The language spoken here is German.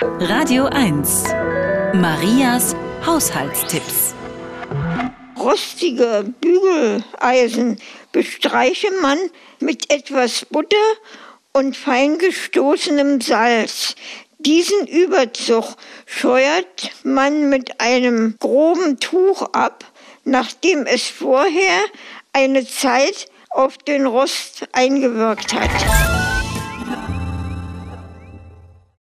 Radio 1. Marias Haushaltstipps. Rostige Bügeleisen bestreiche man mit etwas Butter und fein gestoßenem Salz. Diesen Überzug scheuert man mit einem groben Tuch ab, nachdem es vorher eine Zeit auf den Rost eingewirkt hat.